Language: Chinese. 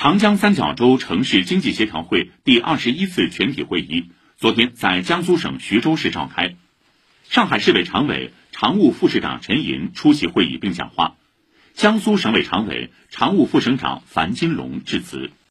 长江三角洲城市经济协调会第二十一次全体会议昨天在江苏省徐州市召开。上海市委常委常务副市长陈寅出席会议并讲话。江苏省委常委常务副省长樊金龙致辞。